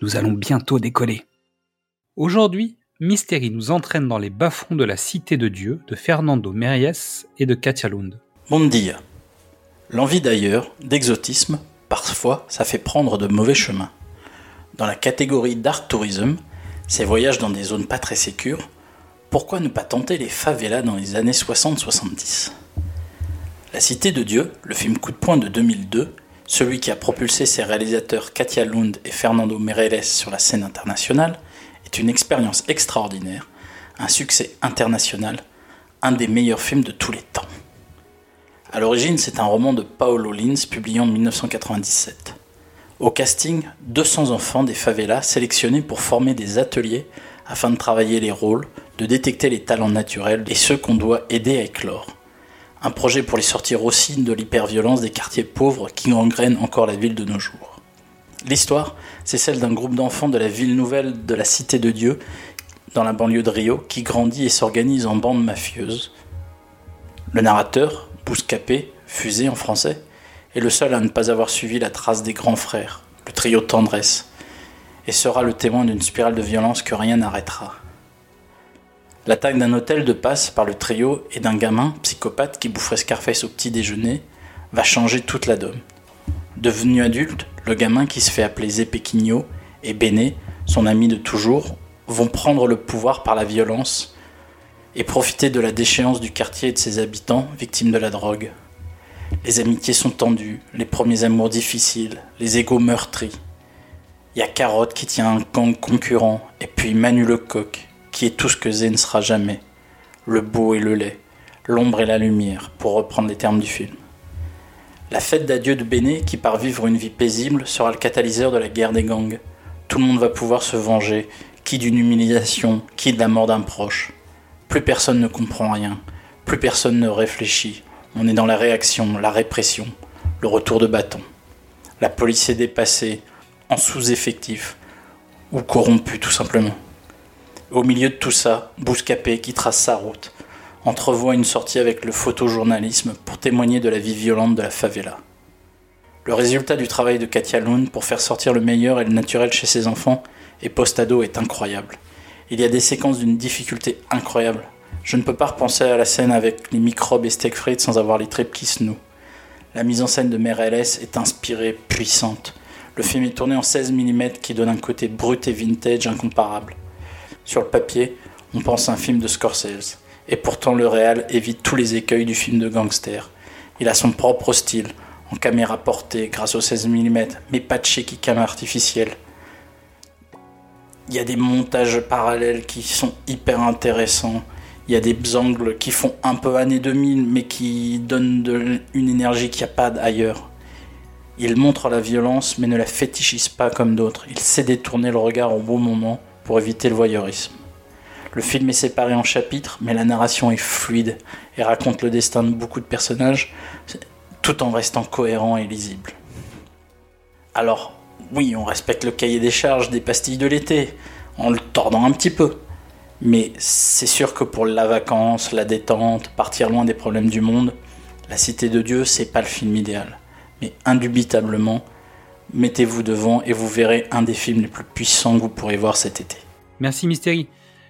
nous allons bientôt décoller. Aujourd'hui, Mystérie nous entraîne dans les bas-fonds de la Cité de Dieu de Fernando Mériès et de Katia Lund. Bon dia. L'envie d'ailleurs, d'exotisme, parfois, ça fait prendre de mauvais chemins. Dans la catégorie d'art tourisme, ces voyages dans des zones pas très sécures, pourquoi ne pas tenter les favelas dans les années 60-70 La Cité de Dieu, le film coup de poing de 2002, celui qui a propulsé ses réalisateurs Katia Lund et Fernando Meirelles sur la scène internationale, est une expérience extraordinaire, un succès international, un des meilleurs films de tous les temps. À l'origine, c'est un roman de Paolo Lins publié en 1997. Au casting, 200 enfants des favelas sélectionnés pour former des ateliers afin de travailler les rôles, de détecter les talents naturels et ceux qu'on doit aider à éclore. Un projet pour les sortir aussi de l'hyperviolence des quartiers pauvres qui gangrènent encore la ville de nos jours. L'histoire, c'est celle d'un groupe d'enfants de la ville nouvelle de la Cité de Dieu, dans la banlieue de Rio, qui grandit et s'organise en bandes mafieuses. Le narrateur, Bouscapé, fusé en français, est le seul à ne pas avoir suivi la trace des grands frères, le trio tendresse, et sera le témoin d'une spirale de violence que rien n'arrêtera. L'attaque d'un hôtel de passe par le trio et d'un gamin psychopathe qui boufferait Scarface au petit déjeuner va changer toute la donne. Devenu adulte, le gamin qui se fait appeler Zepequinho et Bene, son ami de toujours, vont prendre le pouvoir par la violence et profiter de la déchéance du quartier et de ses habitants victimes de la drogue. Les amitiés sont tendues, les premiers amours difficiles, les égaux meurtris. Il y a Carotte qui tient un gang concurrent, et puis Manu Lecoq, qui est tout ce que Zé ne sera jamais, le beau et le laid, l'ombre et la lumière, pour reprendre les termes du film. La fête d'adieu de Béné, qui part vivre une vie paisible, sera le catalyseur de la guerre des gangs. Tout le monde va pouvoir se venger, qui d'une humiliation, qui de la mort d'un proche. Plus personne ne comprend rien, plus personne ne réfléchit. On est dans la réaction, la répression, le retour de bâton. La police est dépassée, en sous-effectif, ou corrompue tout simplement. Au milieu de tout ça, Bouscapé, qui trace sa route, entrevoit une sortie avec le photojournalisme pour témoigner de la vie violente de la favela. Le résultat du travail de Katia Lund pour faire sortir le meilleur et le naturel chez ses enfants et post-ado est incroyable. Il y a des séquences d'une difficulté incroyable. Je ne peux pas repenser à la scène avec les microbes et steak frites sans avoir les tripes qui se. La mise en scène de Mère est inspirée, puissante. Le film est tourné en 16 mm qui donne un côté brut et vintage incomparable. Sur le papier, on pense à un film de Scorsese. Et pourtant, le réal évite tous les écueils du film de gangster. Il a son propre style, en caméra portée grâce au 16 mm, mais pas de shaky cam artificiel. Il y a des montages parallèles qui sont hyper intéressants. Il y a des angles qui font un peu années 2000, mais qui donnent une énergie qu'il n'y a pas ailleurs. Il montre la violence, mais ne la fétichise pas comme d'autres. Il sait détourner le regard au bon moment pour éviter le voyeurisme. Le film est séparé en chapitres, mais la narration est fluide et raconte le destin de beaucoup de personnages, tout en restant cohérent et lisible. Alors, oui, on respecte le cahier des charges des pastilles de l'été, en le tordant un petit peu. Mais c'est sûr que pour la vacance, la détente, partir loin des problèmes du monde, La Cité de Dieu, c'est pas le film idéal. Mais indubitablement, mettez-vous devant et vous verrez un des films les plus puissants que vous pourrez voir cet été. Merci Mystérie.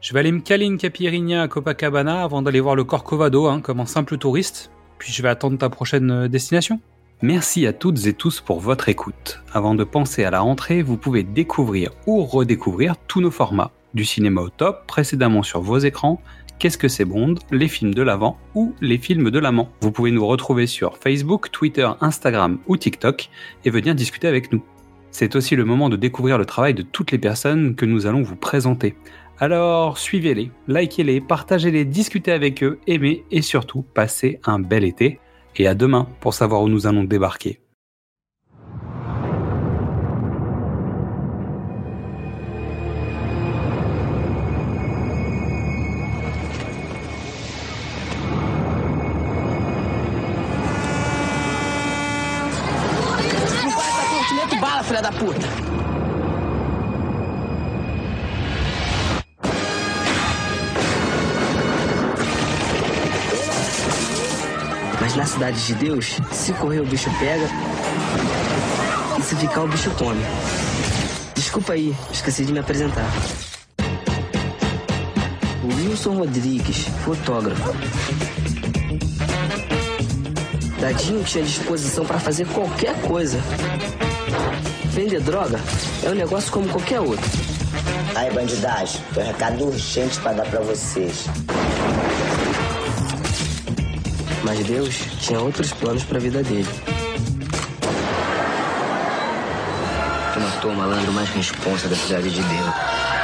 Je vais aller me caler une caipirinha à Copacabana avant d'aller voir le Corcovado hein, comme un simple touriste, puis je vais attendre ta prochaine euh, destination. Merci à toutes et tous pour votre écoute. Avant de penser à la rentrée, vous pouvez découvrir ou redécouvrir tous nos formats, du cinéma au top précédemment sur vos écrans, Qu'est-ce que c'est Bond, les films de l'avant ou les films de l'amant. Vous pouvez nous retrouver sur Facebook, Twitter, Instagram ou TikTok et venir discuter avec nous. C'est aussi le moment de découvrir le travail de toutes les personnes que nous allons vous présenter. Alors suivez-les, likez-les, partagez-les, discutez avec eux, aimez et surtout passez un bel été. Et à demain pour savoir où nous allons débarquer. Filha da puta! Mas na cidade de Deus, se correr o bicho pega e se ficar o bicho come. Desculpa aí, esqueci de me apresentar. Wilson Rodrigues, fotógrafo. Dadinho tinha disposição para fazer qualquer coisa. Vender droga é um negócio como qualquer outro. Aí, bandidagem, tem um recado urgente para dar para vocês. Mas Deus tinha outros planos para a vida dele. Tu matou o malandro mais responsa da cidade de Deus.